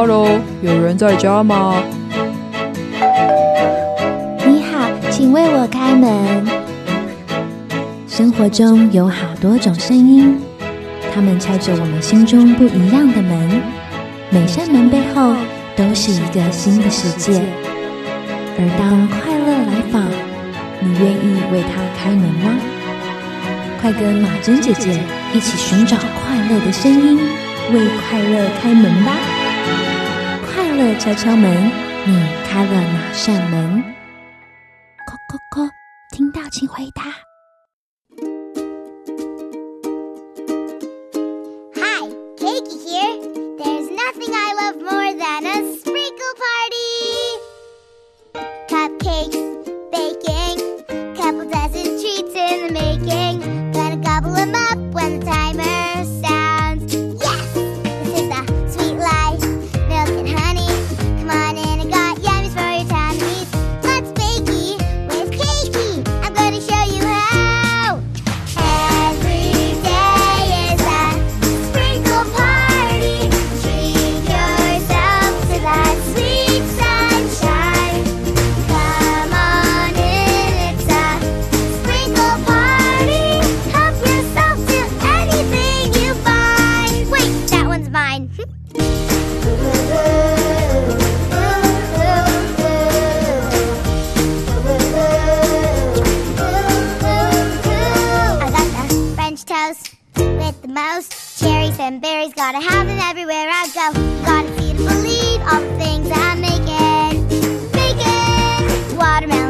Hello，有人在家吗？你好，请为我开门。生活中有好多种声音，它们敲着我们心中不一样的门。每扇门背后都是一个新的世界。而当快乐来访，你愿意为它开门吗？快跟马珍姐姐一起寻找快乐的声音，为快乐开门吧！敲敲门，你开了哪扇门？叩叩叩，听到请回答。Most cherries and berries. Gotta have them everywhere I go. Gotta see to believe all the things I'm making. Making watermelon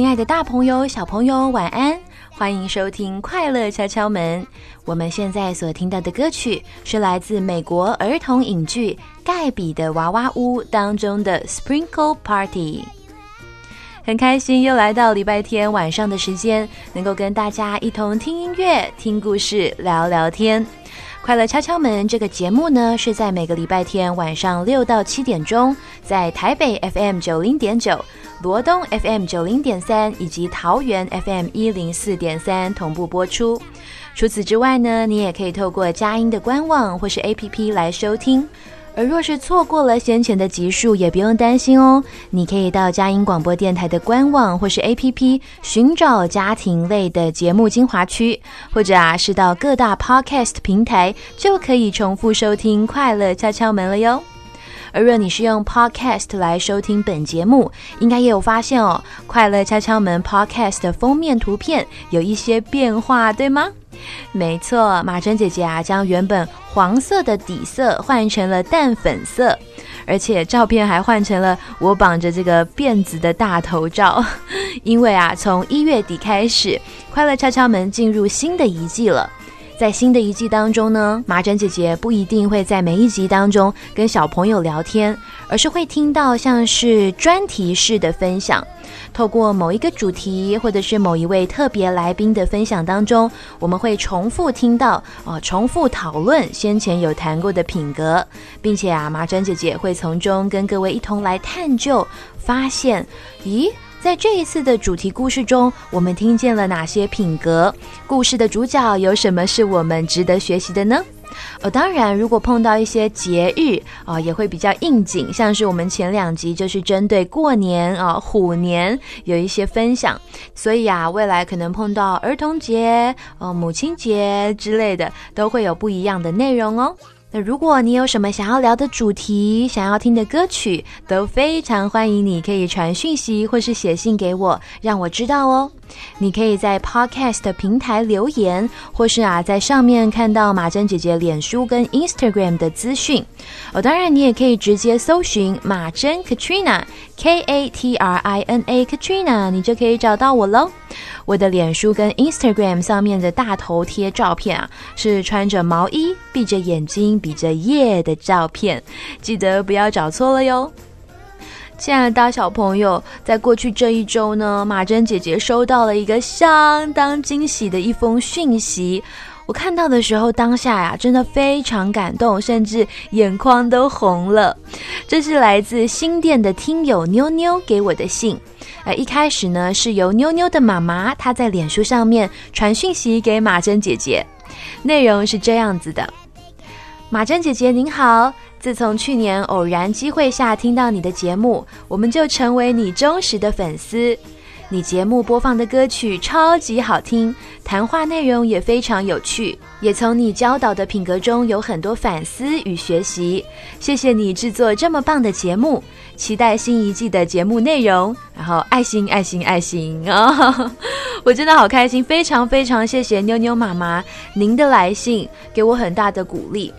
亲爱的，大朋友、小朋友，晚安！欢迎收听《快乐敲敲门》。我们现在所听到的歌曲是来自美国儿童影剧《盖比的娃娃屋》当中的《Sprinkle Party》。很开心又来到礼拜天晚上的时间，能够跟大家一同听音乐、听故事、聊聊天。快乐敲敲门这个节目呢，是在每个礼拜天晚上六到七点钟，在台北 FM 九零点九、罗东 FM 九零点三以及桃园 FM 一零四点三同步播出。除此之外呢，你也可以透过佳音的官网或是 APP 来收听。而若是错过了先前的集数，也不用担心哦。你可以到佳音广播电台的官网或是 APP 寻找家庭类的节目精华区，或者啊是到各大 Podcast 平台就可以重复收听《快乐敲敲门》了哟。而若你是用 Podcast 来收听本节目，应该也有发现哦，《快乐敲敲门》Podcast 的封面图片有一些变化，对吗？没错，马珍姐姐啊，将原本黄色的底色换成了淡粉色，而且照片还换成了我绑着这个辫子的大头照。因为啊，从一月底开始，《快乐敲敲门》进入新的一季了。在新的一季当中呢，麻疹姐姐不一定会在每一集当中跟小朋友聊天，而是会听到像是专题式的分享。透过某一个主题，或者是某一位特别来宾的分享当中，我们会重复听到哦，重复讨论先前有谈过的品格，并且啊，麻疹姐姐会从中跟各位一同来探究，发现，咦？在这一次的主题故事中，我们听见了哪些品格？故事的主角有什么是我们值得学习的呢？哦，当然，如果碰到一些节日啊、也会比较应景，像是我们前两集就是针对过年啊、虎年有一些分享，所以啊，未来可能碰到儿童节、呃母亲节之类的，都会有不一样的内容哦。那如果你有什么想要聊的主题、想要听的歌曲，都非常欢迎你可以传讯息或是写信给我，让我知道哦。你可以在 Podcast 平台留言，或是啊在上面看到马珍姐姐脸书跟 Instagram 的资讯。哦，当然你也可以直接搜寻马珍 Katrina K A T R I N A Katrina，你就可以找到我喽。我的脸书跟 Instagram 上面的大头贴照片啊，是穿着毛衣、闭着眼睛、比着耶的照片，记得不要找错了哟。亲爱的大小朋友，在过去这一周呢，马珍姐姐收到了一个相当惊喜的一封讯息。我看到的时候，当下呀，真的非常感动，甚至眼眶都红了。这是来自新店的听友妞妞给我的信。呃，一开始呢，是由妞妞的妈妈她在脸书上面传讯息给马珍姐姐，内容是这样子的：马珍姐姐您好，自从去年偶然机会下听到你的节目，我们就成为你忠实的粉丝。你节目播放的歌曲超级好听，谈话内容也非常有趣，也从你教导的品格中有很多反思与学习。谢谢你制作这么棒的节目，期待新一季的节目内容。然后爱心爱心爱心啊、我真的好开心，非常非常谢谢妞妞妈妈您的来信，给我很大的鼓励。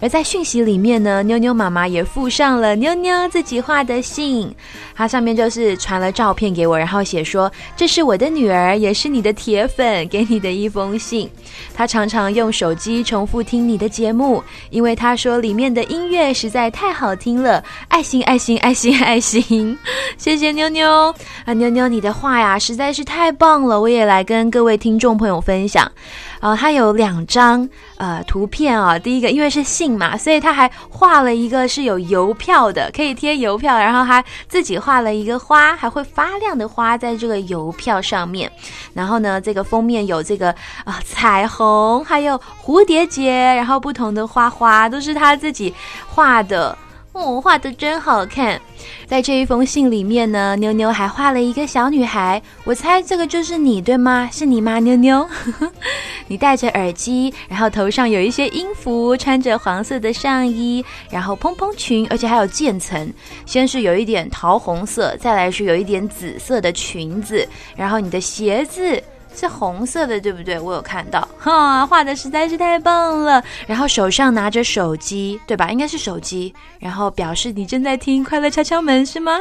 而在讯息里面呢，妞妞妈妈也附上了妞妞自己画的信，它上面就是传了照片给我，然后写说这是我的女儿，也是你的铁粉，给你的一封信。她常常用手机重复听你的节目，因为她说里面的音乐实在太好听了，爱心爱心爱心爱心，谢谢妞妞啊，妞妞你的画呀实在是太棒了，我也来跟各位听众朋友分享。呃，它有两张呃图片啊、第一个因为是信嘛，所以他还画了一个是有邮票的，可以贴邮票，然后还自己画了一个花，还会发亮的花在这个邮票上面。然后呢，这个封面有这个啊、彩虹，还有蝴蝶结，然后不同的花花都是他自己画的。哦，画的真好看！在这一封信里面呢，妞妞还画了一个小女孩，我猜这个就是你，对吗？是你吗，妞妞？你戴着耳机，然后头上有一些音符，穿着黄色的上衣，然后蓬蓬裙，而且还有渐层。先是有一点桃红色，再来是有一点紫色的裙子，然后你的鞋子。是红色的，对不对？我有看到，哈，画的实在是太棒了。然后手上拿着手机，对吧？应该是手机，然后表示你正在听《快乐敲敲门》，是吗？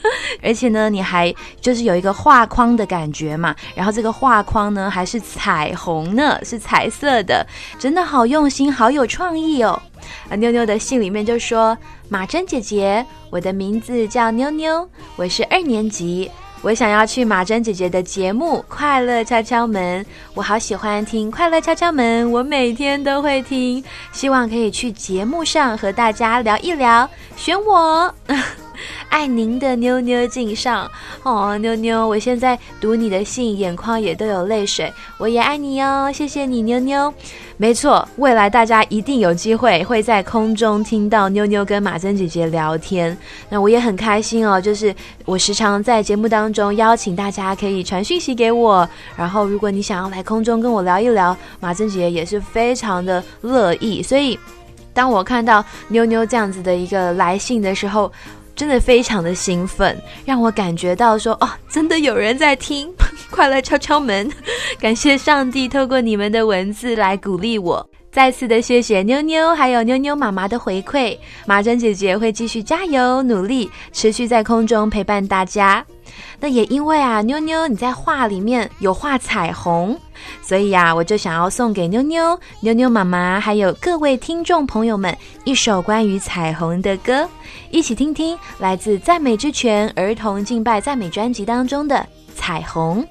而且呢，你还就是有一个画框的感觉嘛，然后这个画框呢还是彩虹呢，是彩色的，真的好用心，好有创意哦。啊，妞妞的信里面就说：“马珍姐姐，我的名字叫妞妞，我是二年级。”我想要去马珍姐姐的节目《快乐敲敲门》，我好喜欢听《快乐敲敲门》，我每天都会听，希望可以去节目上和大家聊一聊，选我。爱您的妞妞敬上哦，妞妞，我现在读你的信，眼眶也都有泪水。我也爱你哦，谢谢你，妞妞。没错，未来大家一定有机会会在空中听到妞妞跟马珍姐姐聊天。那我也很开心哦，就是我时常在节目当中邀请大家可以传讯息给我，然后如果你想要来空中跟我聊一聊，马珍姐姐也是非常的乐意。所以，当我看到妞妞这样子的一个来信的时候，真的非常的兴奋，让我感觉到说哦，真的有人在听，快来敲敲门，感谢上帝透过你们的文字来鼓励我。再次的谢谢妞妞，还有妞妞妈妈的回馈，马珍姐姐会继续加油努力，持续在空中陪伴大家。那也因为啊，妞妞你在画里面有画彩虹，所以呀、我就想要送给妞妞、妞妞妈妈还有各位听众朋友们一首关于彩虹的歌，一起听听来自赞美之泉儿童敬拜赞美专辑当中的《彩虹》。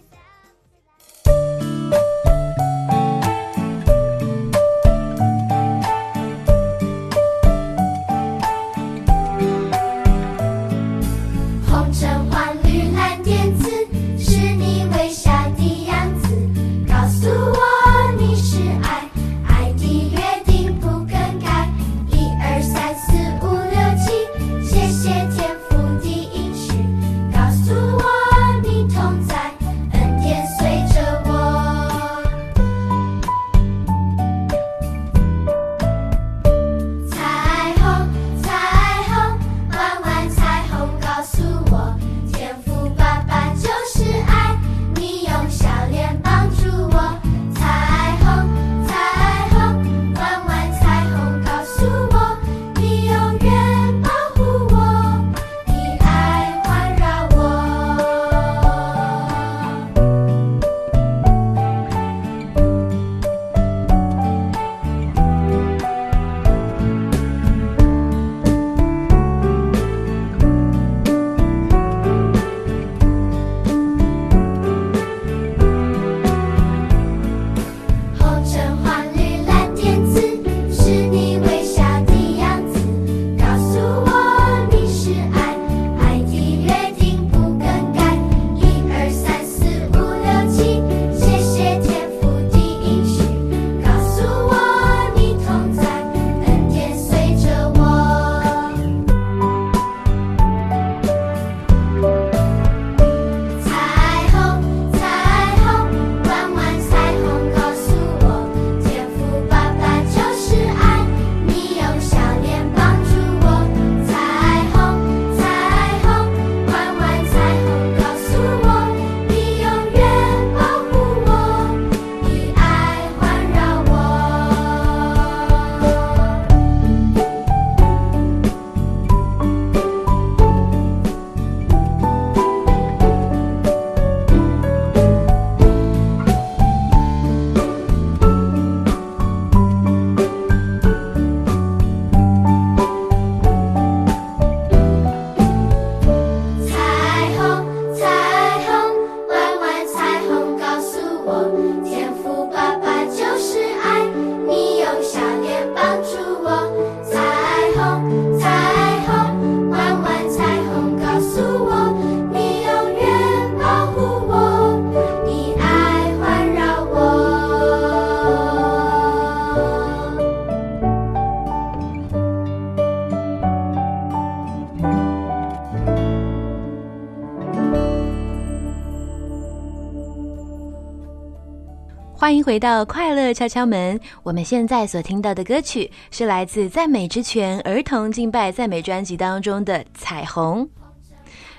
回到快乐敲敲门。我们现在所听到的歌曲是来自《赞美之泉》儿童敬拜赞美专辑当中的《彩虹》。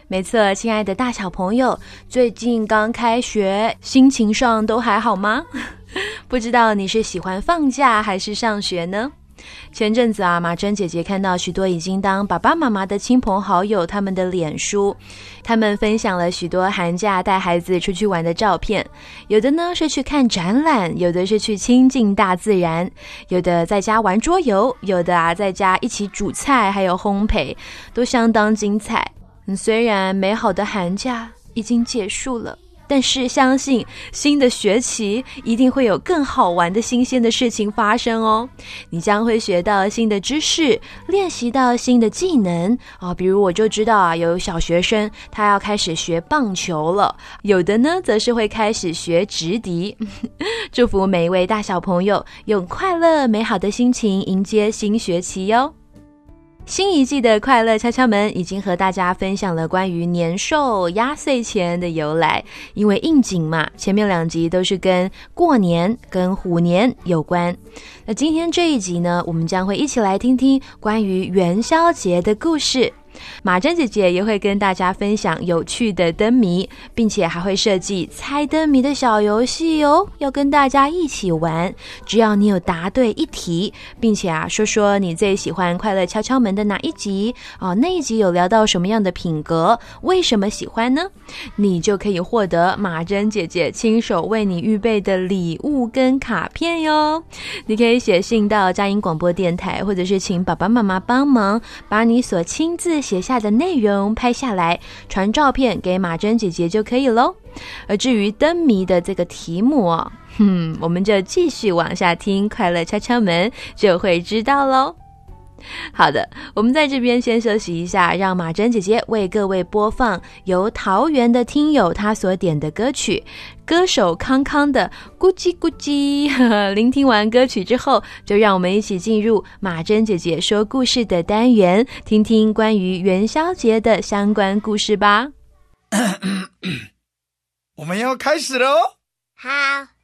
没错，亲爱的大小朋友，最近刚开学，心情上都还好吗？不知道你是喜欢放假还是上学呢？前阵子啊，马珍姐姐看到许多已经当爸爸妈妈的亲朋好友他们的脸书，他们分享了许多寒假带孩子出去玩的照片，有的呢是去看展览，有的是去亲近大自然，有的在家玩桌游，有的啊在家一起煮菜，还有烘焙，都相当精彩。虽然美好的寒假已经结束了，但是相信新的学期一定会有更好玩的新鲜的事情发生哦。你将会学到新的知识，练习到新的技能啊。比如我就知道啊，有小学生他要开始学棒球了，有的呢则是会开始学直笛。祝福每一位大小朋友用快乐美好的心情迎接新学期哟。新一季的快乐敲敲门已经和大家分享了关于年兽压岁钱的由来，因为应景嘛，前面两集都是跟过年、跟虎年有关。那今天这一集呢，我们将会一起来听听关于元宵节的故事。马珍姐姐也会跟大家分享有趣的灯谜，并且还会设计猜灯谜的小游戏哦，要跟大家一起玩。只要你有答对一题，并且啊说说你最喜欢《快乐敲敲门》的哪一集哦，那一集有聊到什么样的品格，为什么喜欢呢？你就可以获得马珍姐姐亲手为你预备的礼物跟卡片哟。你可以写信到佳音广播电台，或者是请爸爸妈妈帮忙把你所亲自。写下的内容拍下来，传照片给马珍姐姐就可以喽。而至于灯谜的这个题目哦，哼，我们就继续往下听，快乐敲敲门就会知道喽。好的，我们在这边先休息一下，让马珍姐姐为各位播放由桃园的听友他所点的歌曲，歌手康康的《咕叽咕叽》。聆听完歌曲之后，就让我们一起进入马珍姐姐说故事的单元，听听关于元宵节的相关故事吧。我们要开始了哦。好。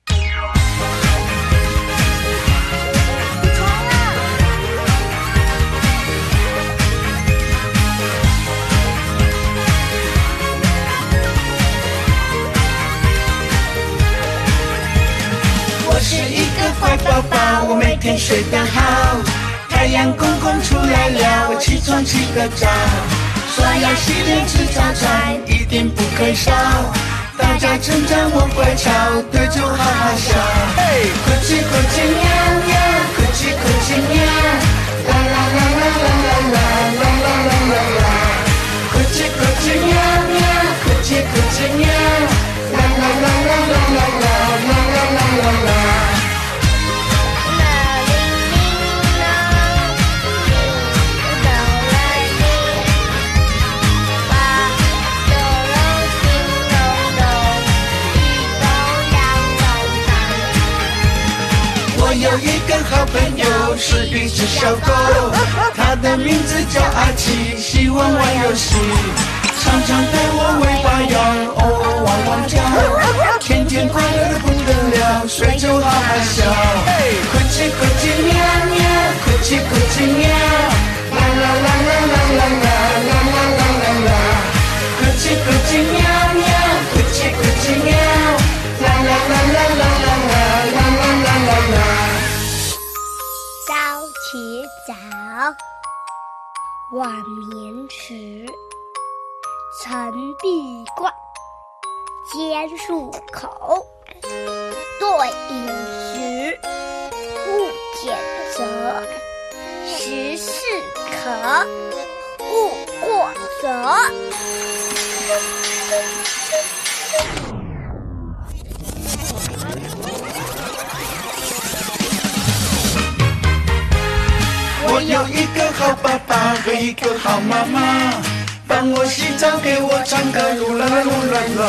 乖宝宝，我每天睡得好。太阳公公出来了，我起床起个早，刷牙洗脸吃早餐，一定不可少。大家称赞我乖巧，对着我哈哈笑。快起快起喵喵，快起快起喵，啦啦啦啦啦啦啦啦啦啦啦啦。快起快起喵喵，快起快起喵，有一个好朋友是一只小狗，它的名字叫阿奇，喜欢玩游戏，常常对我尾巴摇，偶尔汪汪叫，天天快乐的不得了，睡就哈哈笑。快起快起晚眠迟，晨必冠，兼漱口，对饮食，勿拣择，食适可，勿过则。我有一个好爸爸和一个好妈妈，帮我洗澡，给我唱歌，噜啦啦噜啦啦。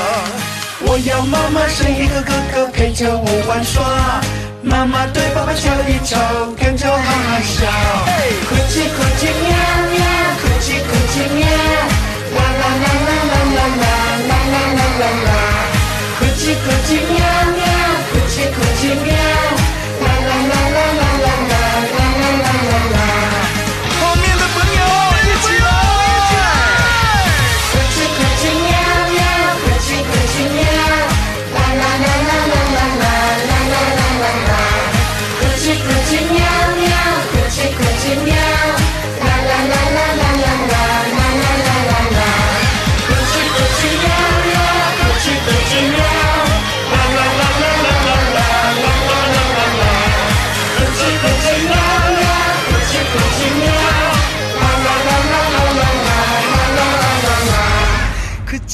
我要妈妈生一个哥哥陪着我玩耍，妈妈对爸爸笑一笑，跟着哈哈笑。快起快起喵喵，快起快起喵，啦啦啦啦啦啦啦啦啦啦啦啦。快起快起喵喵，快起叽咕叽喵，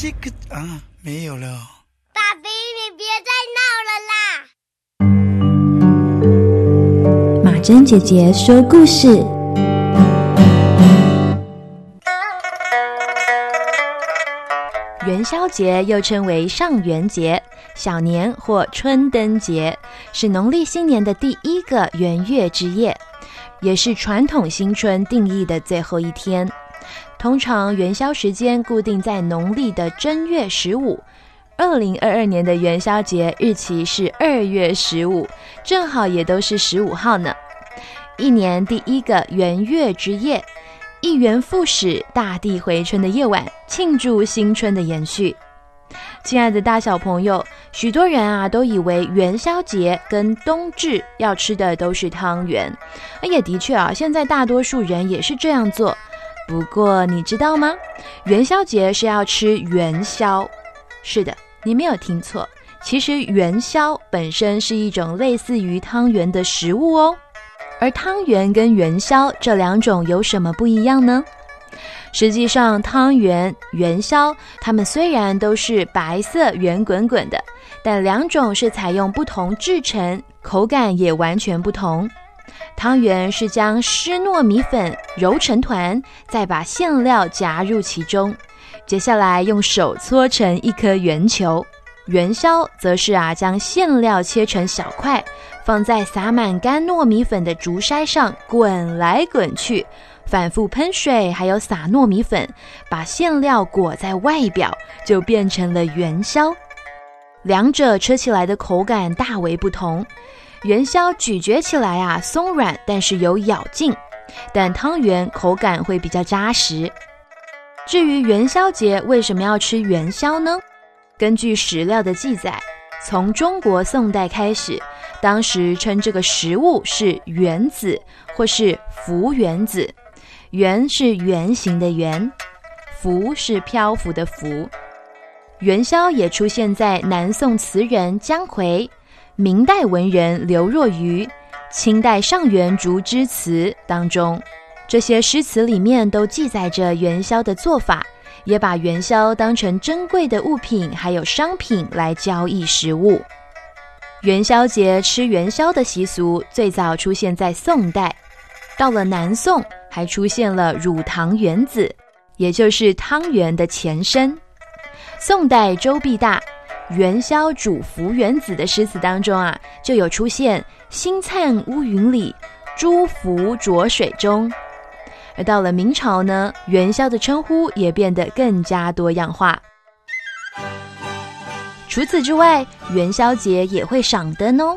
这个啊，没有了。爸比，你别再闹了啦！马珍姐姐说故事。元宵节又称为上元节、小年或春灯节，是农历新年的第一个元月之夜，也是传统新春定义的最后一天。通常元宵时间固定在农历的正月十五。二零二二年的元宵节日期是二月十五，正好也都是十五号呢。一年第一个元月之夜，一元复始、大地回春的夜晚，庆祝新春的延续。亲爱的大小朋友，许多人啊都以为元宵节跟冬至要吃的都是汤圆，而也的确啊，现在大多数人也是这样做。不过你知道吗？元宵节是要吃元宵。是的，你没有听错，其实元宵本身是一种类似于汤圆的食物哦。而汤圆跟元宵这两种有什么不一样呢？实际上，汤圆、元宵，它们虽然都是白色圆滚滚的，但两种是采用不同制成，口感也完全不同。汤圆是将湿糯米粉揉成团，再把馅料夹入其中，接下来用手搓成一颗圆球。元宵则是啊，将馅料切成小块，放在撒满干糯米粉的竹筛上滚来滚去，反复喷水，还有撒糯米粉，把馅料裹在外表，就变成了元宵。两者吃起来的口感大为不同。元宵咀嚼起来啊松软，但是有咬劲；但汤圆口感会比较扎实。至于元宵节为什么要吃元宵呢？根据史料的记载，从中国宋代开始，当时称这个食物是圆子，或是浮圆子。圆是圆形的圆，浮是漂浮的浮。元宵也出现在南宋词人姜夔、明代文人刘若愚、清代上元竹枝词当中。这些诗词里面都记载着元宵的做法。也把元宵当成珍贵的物品，还有商品来交易食物。元宵节吃元宵的习俗最早出现在宋代，到了南宋还出现了乳糖圆子，也就是汤圆的前身。宋代周必大《元宵煮浮元子》的诗词当中啊，就有出现“星灿乌云里，朱浮浊水中”。而到了明朝呢，元宵的称呼也变得更加多样化。除此之外，元宵节也会赏灯哦。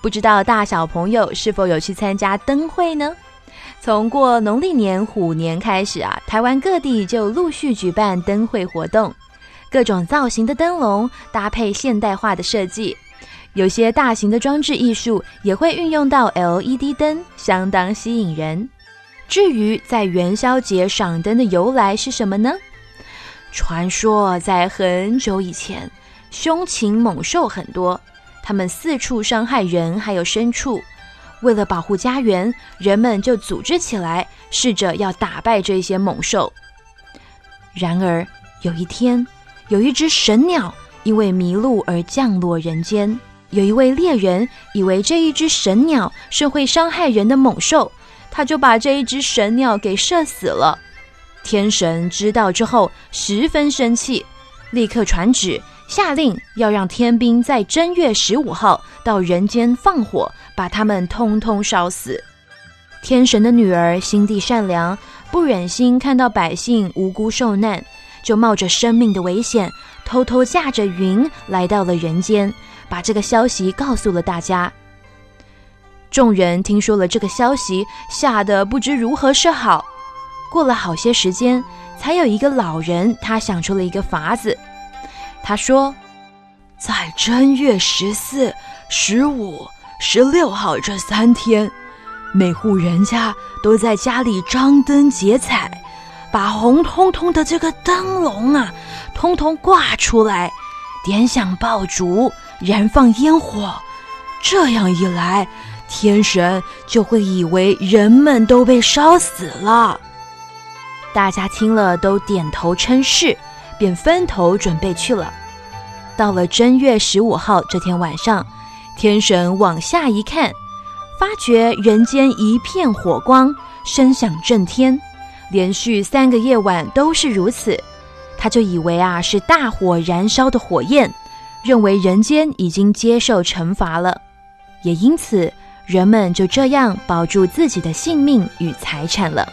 不知道大小朋友是否有去参加灯会呢？从过农历年虎年开始啊，台湾各地就陆续举办灯会活动，各种造型的灯笼搭配现代化的设计，有些大型的装置艺术也会运用到 LED 灯，相当吸引人。至于在元宵节赏灯的由来是什么呢？传说在很久以前，凶禽猛兽很多，它们四处伤害人还有牲畜。为了保护家园，人们就组织起来，试着要打败这些猛兽。然而有一天，有一只神鸟因为迷路而降落人间。有一位猎人以为这一只神鸟是会伤害人的猛兽。他就把这一只神鸟给射死了。天神知道之后十分生气，立刻传旨下令要让天兵在正月十五号到人间放火，把他们通通烧死。天神的女儿心地善良，不忍心看到百姓无辜受难，就冒着生命的危险，偷偷驾着云来到了人间，把这个消息告诉了大家。众人听说了这个消息，吓得不知如何是好。过了好些时间，才有一个老人，他想出了一个法子。他说：“在正月十四、十五、十六号这三天，每户人家都在家里张灯结彩，把红彤彤的这个灯笼啊，通通挂出来，点响爆竹，燃放烟火。这样一来，天神就会以为人们都被烧死了。”大家听了都点头称是，便分头准备去了。到了正月十五号这天晚上，天神往下一看，发觉人间一片火光，声响震天，连续三个夜晚都是如此。他就以为啊是大火燃烧的火焰，认为人间已经接受惩罚了，也因此人们就这样保住自己的性命与财产了。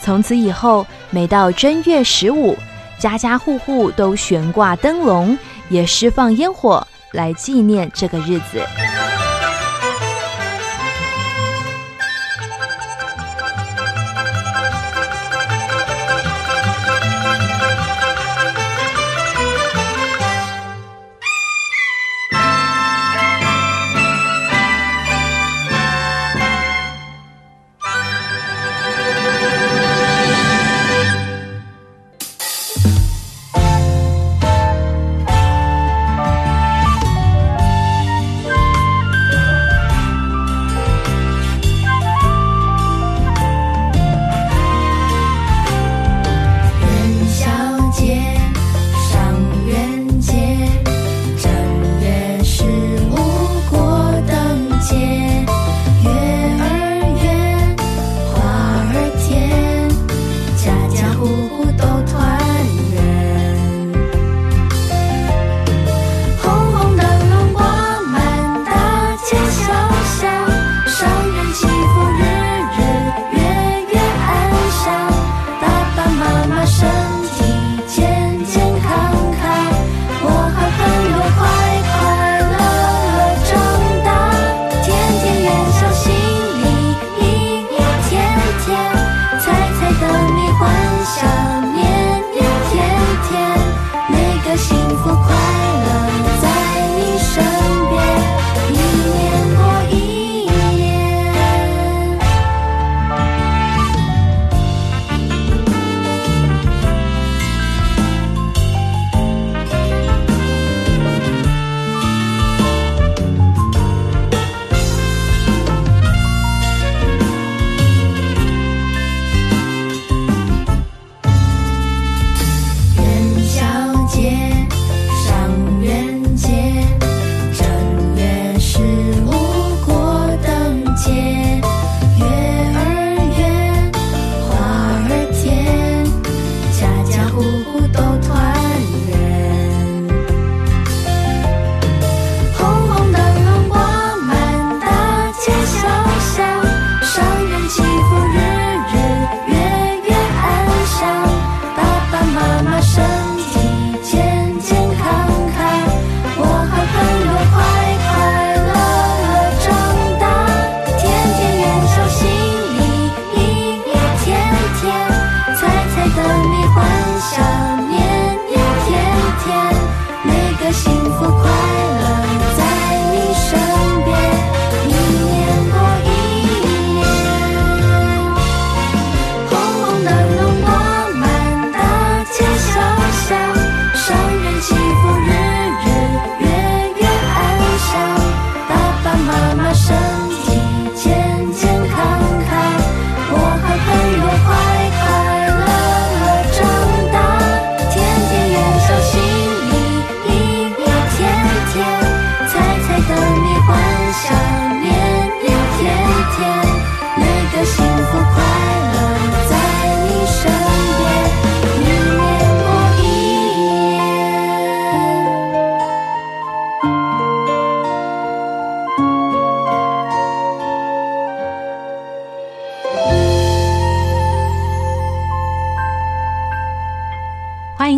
从此以后，每到正月十五，家家户户都悬挂灯笼，也释放烟火，来纪念这个日子。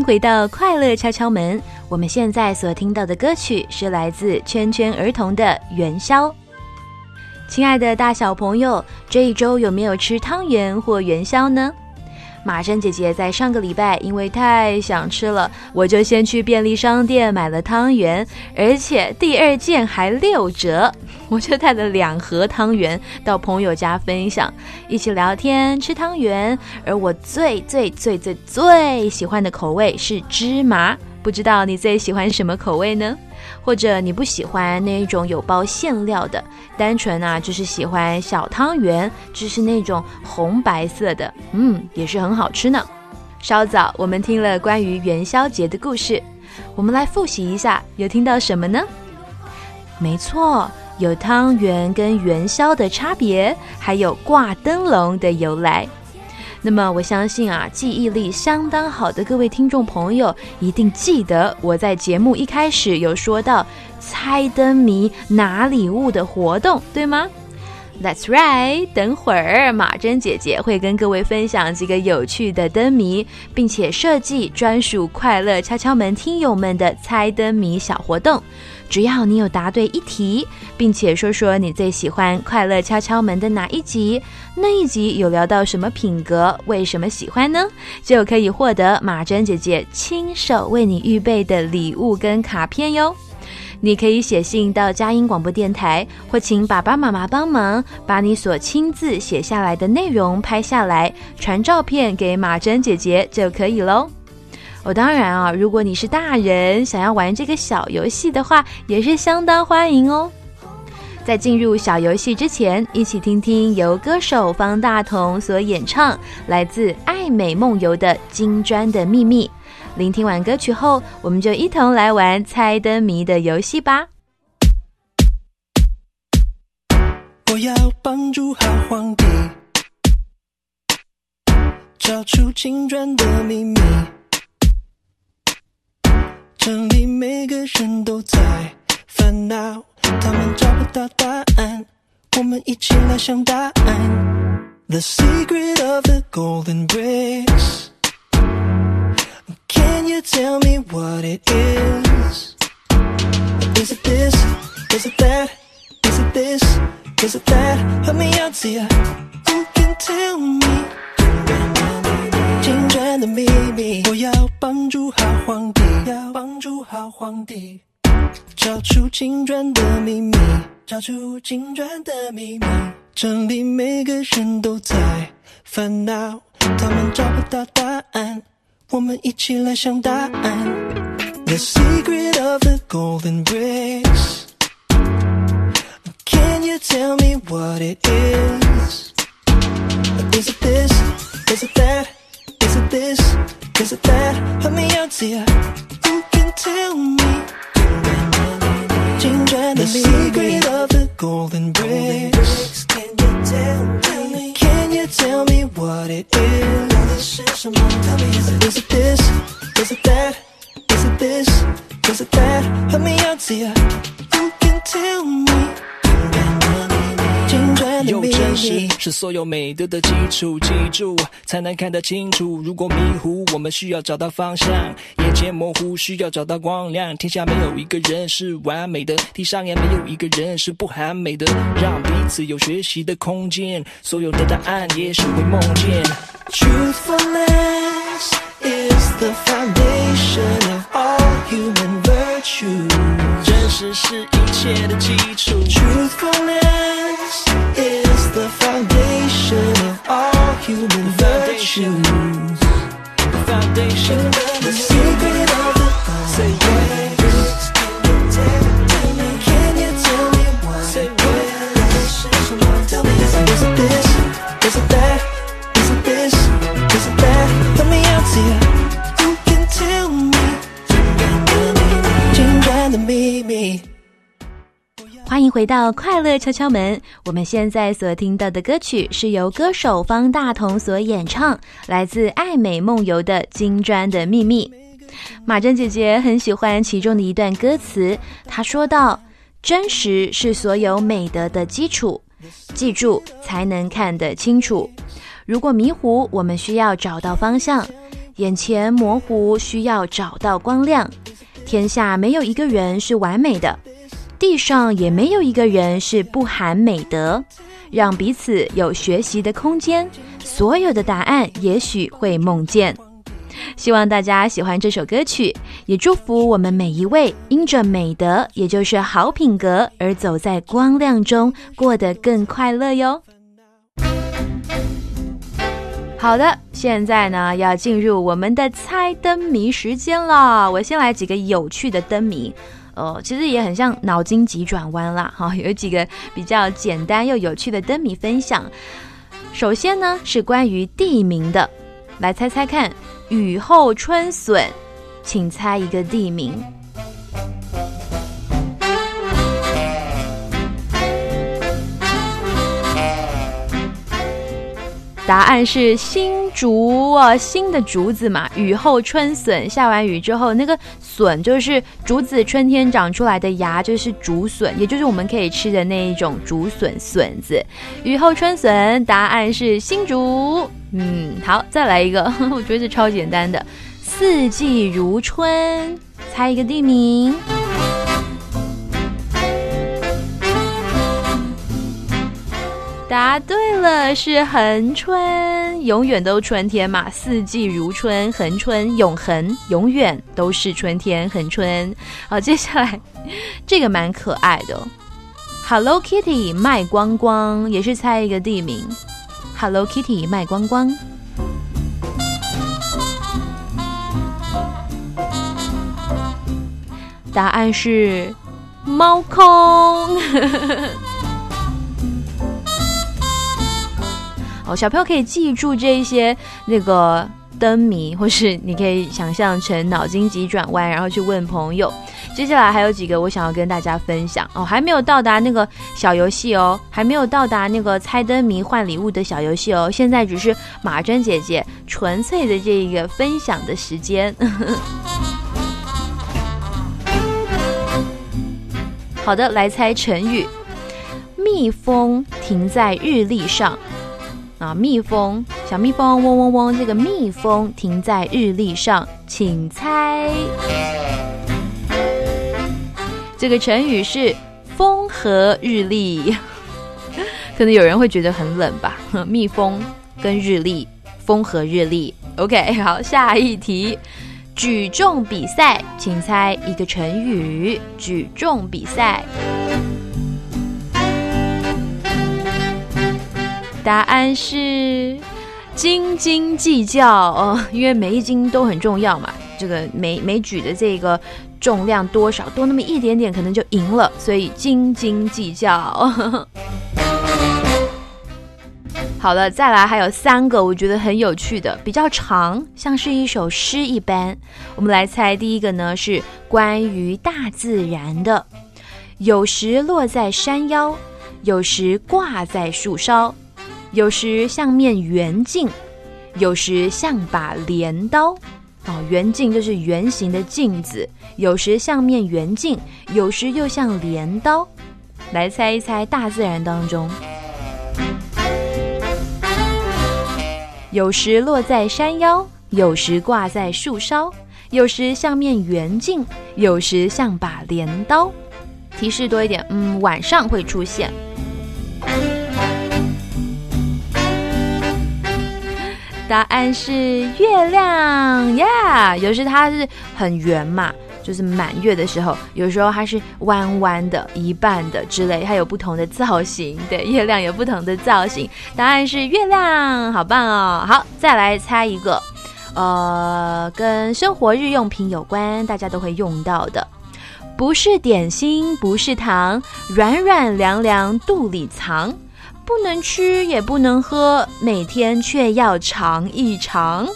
回到快乐敲敲门，我们现在所听到的歌曲是来自圈圈儿童的《元宵》。亲爱的大小朋友，这一周有没有吃汤圆或元宵呢？马珍姐姐在上个礼拜因为太想吃了，我就先去便利商店买了汤圆，而且第二件还六折，我就带了两盒汤圆到朋友家分享，一起聊天吃汤圆。而我最最最最最喜欢的口味是芝麻，不知道你最喜欢什么口味呢？或者你不喜欢那一种有包馅料的，单纯啊就是喜欢小汤圆，就是那种红白色的，嗯，也是很好吃呢。稍早我们听了关于元宵节的故事，我们来复习一下，有听到什么呢？没错，有汤圆跟元宵的差别，还有挂灯笼的由来。那么我相信啊，记忆力相当好的各位听众朋友一定记得我在节目一开始有说到猜灯谜拿礼物的活动，对吗？That's right。等会儿马珍姐姐会跟各位分享几个有趣的灯谜，并且设计专属快乐敲敲门听友们的猜灯谜小活动。只要你有答对一题，并且说说你最喜欢《快乐敲敲门》的哪一集，那一集有聊到什么品格，为什么喜欢呢？就可以获得马珍姐姐亲手为你预备的礼物跟卡片哟。你可以写信到佳音广播电台，或请爸爸妈妈帮忙把你所亲自写下来的内容拍下来，传照片给马珍姐姐就可以喽。哦当然啊，如果你是大人，想要玩这个小游戏的话，也是相当欢迎哦。在进入小游戏之前，一起听听由歌手方大同所演唱来自爱美梦游的《金砖的秘密》。聆听完歌曲后，我们就一同来玩猜灯谜的游戏吧。我要帮助好皇帝，找出金砖的秘密。城里每个人都在烦恼，他们找不到答案，我们一起来想答案。The secret of the golden bricks. Can you tell me what it is? Is it this? Is it that? Is it this? Is it that? Help me out, dear. Who can tell me? 的秘密，我要帮助好皇帝，要帮助好皇帝，找出金砖的秘密，找出金砖的秘密。这里每个人都在烦恼，他们找不到答案，我们一起来想答案。The secret of the golden bricks. Can you tell me what it is? Is it this? Is it that? it this? Is it that? Help me out, dear. Who can tell me. Change the secret of the golden bricks. Can you tell me? Can you tell me what it is? Is it this? Is it that? Is it this? Is it that? Help me out, dear. Who can tell me. 的有秘真实。是所有美德的基础，记住才能看得清楚。如果迷糊，我们需要找到方向；眼前模糊，需要找到光亮。天下没有一个人是完美的，地上也没有一个人是不完美的。让彼此有学习的空间，所有的答案也许会梦见。Truthfulness is the foundation of all human virtue. 真实是一切的基础。Truthfulness human virtue. Foundation The secret of the Say 欢迎回到快乐敲敲门。我们现在所听到的歌曲是由歌手方大同所演唱，来自爱美梦游的《金砖的秘密》。马珍姐姐很喜欢其中的一段歌词，她说道：“真实是所有美德的基础，记住才能看得清楚。如果迷糊，我们需要找到方向；眼前模糊，需要找到光亮。”天下没有一个人是完美的，地上也没有一个人是不含美德。让彼此有学习的空间，所有的答案也许会梦见。希望大家喜欢这首歌曲，也祝福我们每一位因着美德，也就是好品格而走在光亮中，过得更快乐哟。好的，现在呢要进入我们的猜灯谜时间了。我先来几个有趣的灯谜，呃，其实也很像脑筋急转弯啦。哈，有几个比较简单又有趣的灯谜分享。首先呢是关于地名的，来猜猜看，雨后春笋，请猜一个地名。答案是新竹啊，新的竹子嘛。雨后春笋，下完雨之后，那个笋就是竹子春天长出来的芽，就是竹笋，也就是我们可以吃的那一种竹笋笋子。雨后春笋，答案是新竹。嗯，好，再来一个，我觉得是超简单的，四季如春，猜一个地名。答对了，是恒春，永远都春天嘛，四季如春，恒春永恒，永远都是春天，恒春。好，接下来这个蛮可爱的，Hello Kitty 卖光光，也是猜一个地名，Hello Kitty 卖光光，答案是猫空。哦，小朋友可以记住这一些那个灯谜，或是你可以想象成脑筋急转弯，然后去问朋友。接下来还有几个我想要跟大家分享哦，还没有到达那个小游戏哦，还没有到达那个猜灯谜换礼物的小游戏哦，现在只是马珍姐姐纯粹的这一个分享的时间。好的，来猜成语，蜜蜂停在日历上。啊，蜜蜂，小蜜蜂，嗡嗡嗡，这个蜜蜂停在日历上，请猜，这个成语是风和日丽。可能有人会觉得很冷吧？蜜蜂跟日历，风和日丽。OK，好，下一题，举重比赛，请猜一个成语，举重比赛。答案是斤斤计较哦，因为每一斤都很重要嘛。这个每每举的这个重量多少多那么一点点，可能就赢了，所以斤斤计较。好了，再来还有三个我觉得很有趣的，比较长，像是一首诗一般。我们来猜，第一个呢是关于大自然的，有时落在山腰，有时挂在树梢。有时像面圆镜，有时像把镰刀。哦，圆镜就是圆形的镜子，有时像面圆镜，有时又像镰刀。来猜一猜，大自然当中，有时落在山腰，有时挂在树梢，有时像面圆镜，有时像把镰刀。提示多一点，嗯，晚上会出现。答案是月亮呀，有时它是很圆嘛，就是满月的时候；有时候它是弯弯的、一半的之类，它有不同的造型。对，月亮有不同的造型。答案是月亮，好棒哦！好，再来猜一个，呃，跟生活日用品有关，大家都会用到的，不是点心，不是糖，软软凉凉肚里藏。不能吃也不能喝，每天却要尝一尝。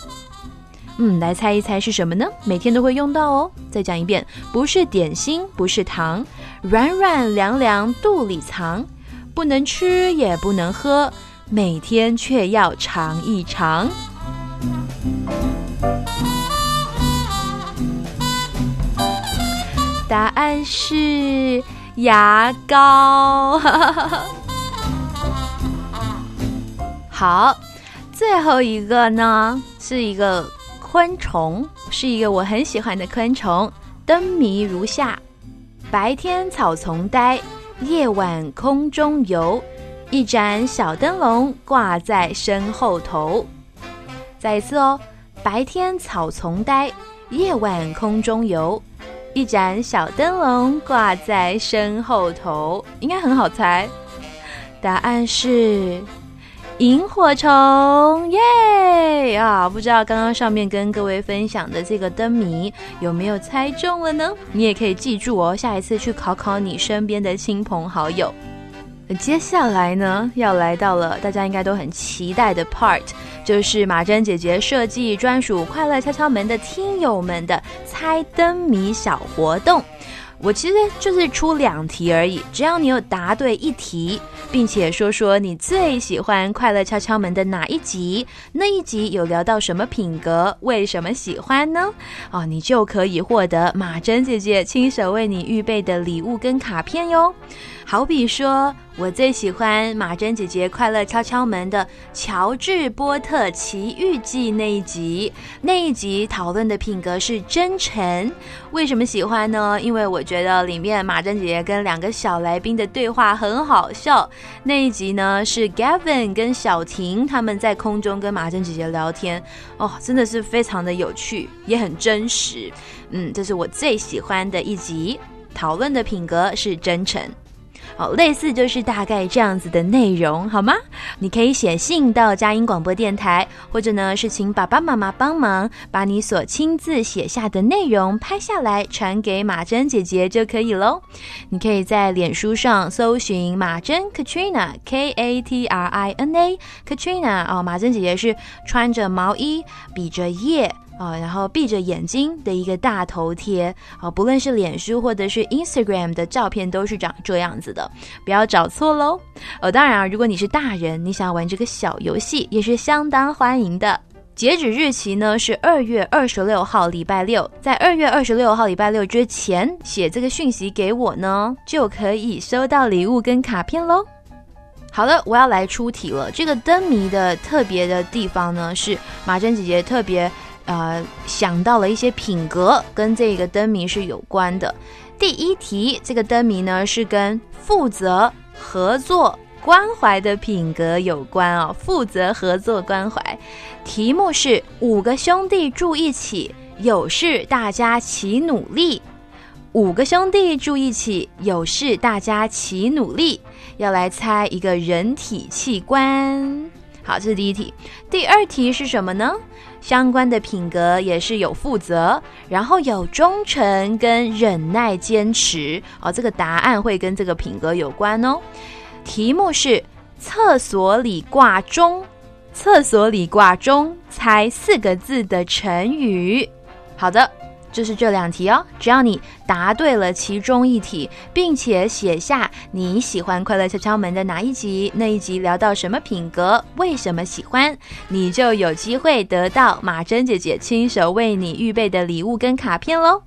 嗯，来猜一猜是什么呢？每天都会用到哦。再讲一遍，不是点心，不是糖，软软凉凉肚里藏，不能吃也不能喝，每天却要尝一尝。答案是牙膏。好，最后一个呢，是一个昆虫，是一个我很喜欢的昆虫——灯谜如下：白天草丛呆，夜晚空中游，一盏小灯笼挂在身后头。再一次哦，白天草丛呆，夜晚空中游，一盏小灯笼挂在身后头，应该很好猜。答案是。萤火虫耶啊！不知道刚刚上面跟各位分享的这个灯谜有没有猜中了呢？你也可以记住哦，下一次去考考你身边的亲朋好友。接下来呢，要来到了大家应该都很期待的 part，就是马珍姐姐设计专属快乐敲敲门的听友们的猜灯谜小活动。我其实就是出两题而已，只要你有答对一题，并且说说你最喜欢《快乐敲敲门》的哪一集，那一集有聊到什么品格，为什么喜欢呢？哦，你就可以获得马珍姐姐亲手为你预备的礼物跟卡片哟。好比说，我最喜欢马珍姐姐《快乐敲敲门》的《乔治波特奇遇记》那一集，那一集讨论的品格是真诚。为什么喜欢呢？因为我觉得里面马珍姐姐跟两个小来宾的对话很好笑。那一集呢是 Gavin 跟小婷他们在空中跟马珍姐姐聊天，哦，真的是非常的有趣，也很真实。嗯，这是我最喜欢的一集，讨论的品格是真诚。好，类似就是大概这样子的内容，好吗？你可以写信到佳音广播电台，或者呢是请爸爸妈妈帮忙把你所亲自写下的内容拍下来，传给马珍姐姐就可以喽。你可以在脸书上搜寻马珍 Katrina K A T R I N A Katrina 哦，马珍姐姐是穿着毛衣，比着耶。啊，然后闭着眼睛的一个大头贴啊，不论是脸书或者是 Instagram 的照片，都是长这样子的，不要找错喽。哦，当然啊，如果你是大人，你想要玩这个小游戏，也是相当欢迎的。截止日期呢是二月二十六号，礼拜六，在二月二十六号礼拜六之前写这个讯息给我呢，就可以收到礼物跟卡片喽。好了，我要来出题了。这个灯谜的特别的地方呢，是马珍姐姐特别。呃，想到了一些品格跟这个灯谜是有关的。第一题，这个灯谜呢是跟负责、合作、关怀的品格有关哦。负责、合作、关怀。题目是五个兄弟住一起，有事大家齐努力。五个兄弟住一起，有事大家齐努力。要来猜一个人体器官。好，这是第一题。第二题是什么呢？相关的品格也是有负责，然后有忠诚跟忍耐坚持哦。这个答案会跟这个品格有关哦。题目是厕所里挂钟，厕所里挂钟，猜四个字的成语。好的。就是这两题哦，只要你答对了其中一题，并且写下你喜欢《快乐敲敲门》的哪一集，那一集聊到什么品格，为什么喜欢，你就有机会得到马珍姐姐亲手为你预备的礼物跟卡片喽。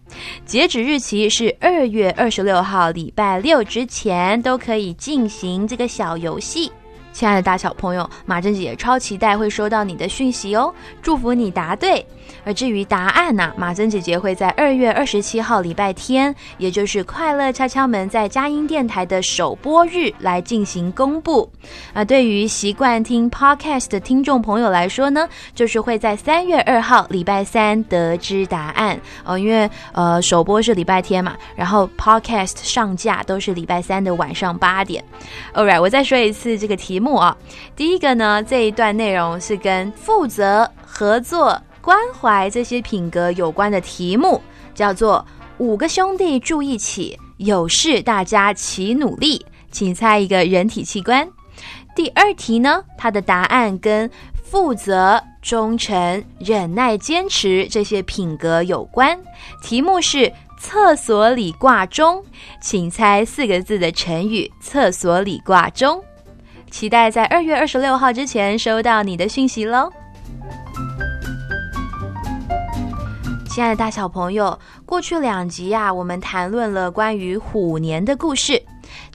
截止日期是二月二十六号，礼拜六之前都可以进行这个小游戏。亲爱的大小朋友，马珍姐姐超期待会收到你的讯息哦，祝福你答对。而至于答案呢，马珍姐姐会在二月二十七号礼拜天，也就是快乐敲敲门在佳音电台的首播日来进行公布。啊，对于习惯听 podcast 的听众朋友来说呢，就是会在三月二号礼拜三得知答案哦，因为呃首播是礼拜天嘛，然后 podcast 上架都是礼拜三的晚上八点。All right，我再说一次这个题。目啊，第一个呢，这一段内容是跟负责、合作、关怀这些品格有关的题目，叫做“五个兄弟住一起，有事大家齐努力”，请猜一个人体器官。第二题呢，它的答案跟负责、忠诚、忍耐、坚持这些品格有关，题目是“厕所里挂钟”，请猜四个字的成语“厕所里挂钟”。期待在二月二十六号之前收到你的讯息喽，亲爱的大小朋友，过去两集呀，我们谈论了关于虎年的故事。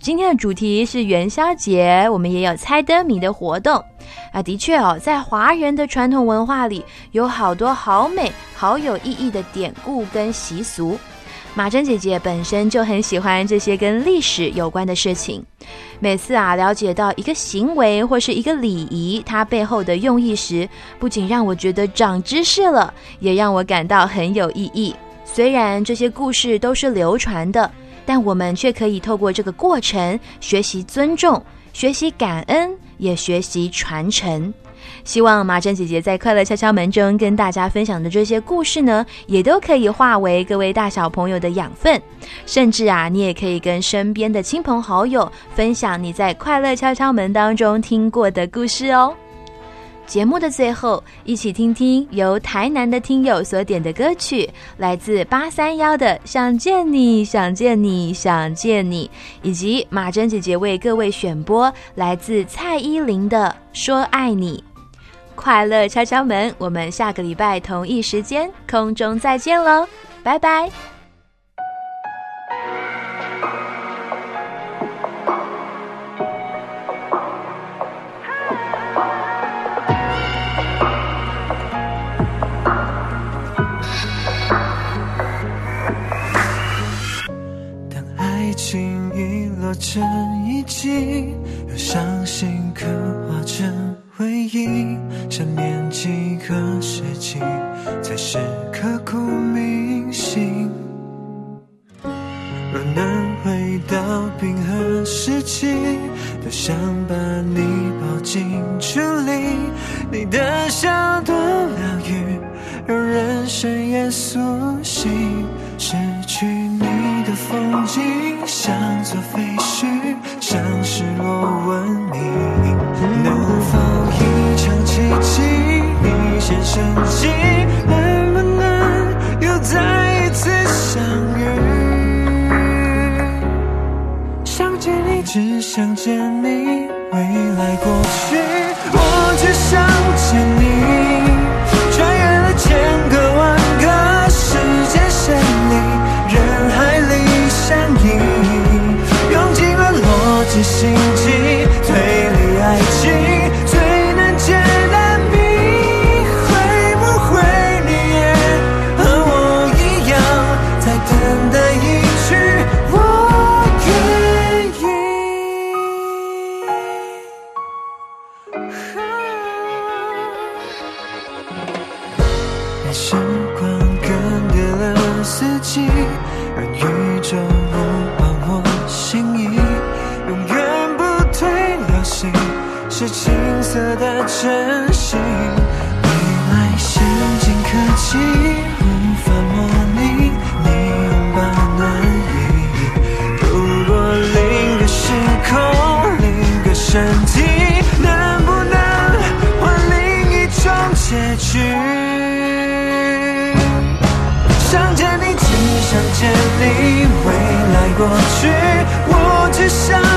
今天的主题是元宵节，我们也有猜灯谜的活动啊。的确哦，在华人的传统文化里，有好多好美、好有意义的典故跟习俗。马珍姐姐本身就很喜欢这些跟历史有关的事情。每次啊，了解到一个行为或是一个礼仪它背后的用意时，不仅让我觉得长知识了，也让我感到很有意义。虽然这些故事都是流传的，但我们却可以透过这个过程学习尊重、学习感恩，也学习传承。希望马珍姐姐在快乐敲敲门中跟大家分享的这些故事呢，也都可以化为各位大小朋友的养分。甚至啊，你也可以跟身边的亲朋好友分享你在快乐敲敲门当中听过的故事哦。节目的最后，一起听听由台南的听友所点的歌曲，来自八三幺的《想见你，想见你，想见你》，以及马珍姐姐为各位选播来自蔡依林的《说爱你》。快乐敲敲门，我们下个礼拜同一时间空中再见喽，拜拜。当爱情遗落成遗迹，用伤心刻画成。回忆，想念几个世纪，才是刻骨铭心。若能回到冰河时期，多想把你抱进处理。你的笑多疗愈，让人生也苏醒。失去你的风景，像座废墟，像失落文一线生机，能不能又再一次相遇？想见你，只想见你，未来过去，我只想见你。过去我只想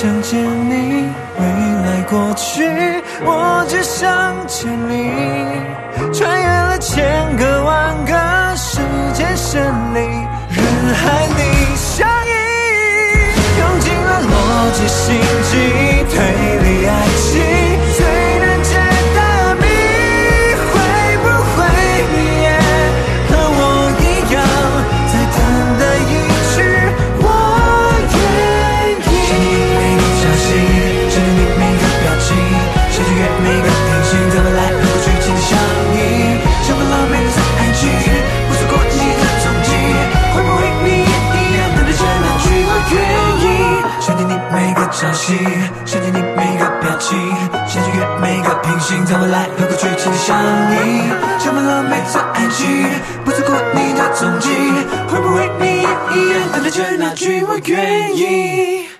想见你未来过去我只想见你。穿越了千个万个时间线里人海里相依用尽了逻辑心机消息，想见你每个表情，想穿越每个平行，在未来和过去紧紧相依，充满了每寸爱情，不错过你的踪迹，会不会你也一样等待着那句我愿意？